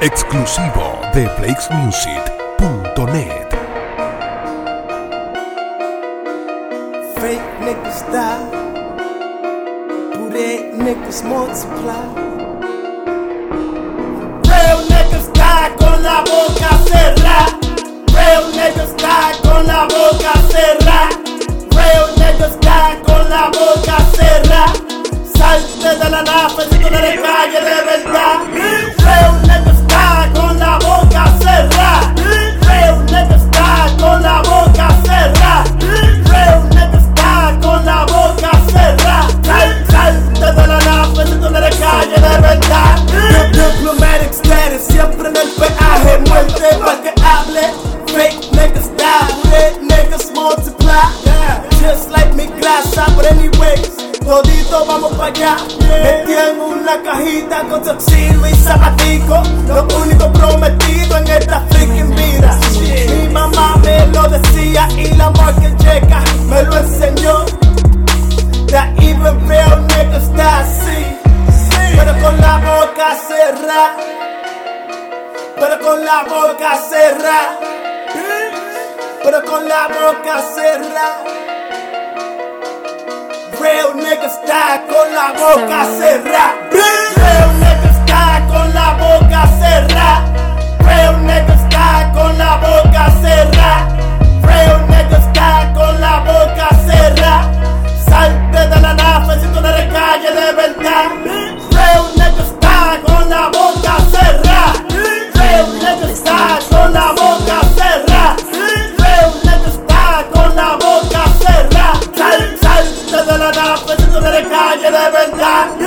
Exclusivo de FlakesMusic.net. Fake niggas die, booty niggas multiply. Vamos para allá, metí una cajita con toxilo y zapatico. Lo único prometido en esta freaking vida. Mi mamá me lo decía y la market checa me lo enseñó. That even real niggas está así, pero con la boca cerrada. Pero con la boca cerrada. Pero con la boca cerrada. Real niggas die con la boca cerrada. that a guy that ever.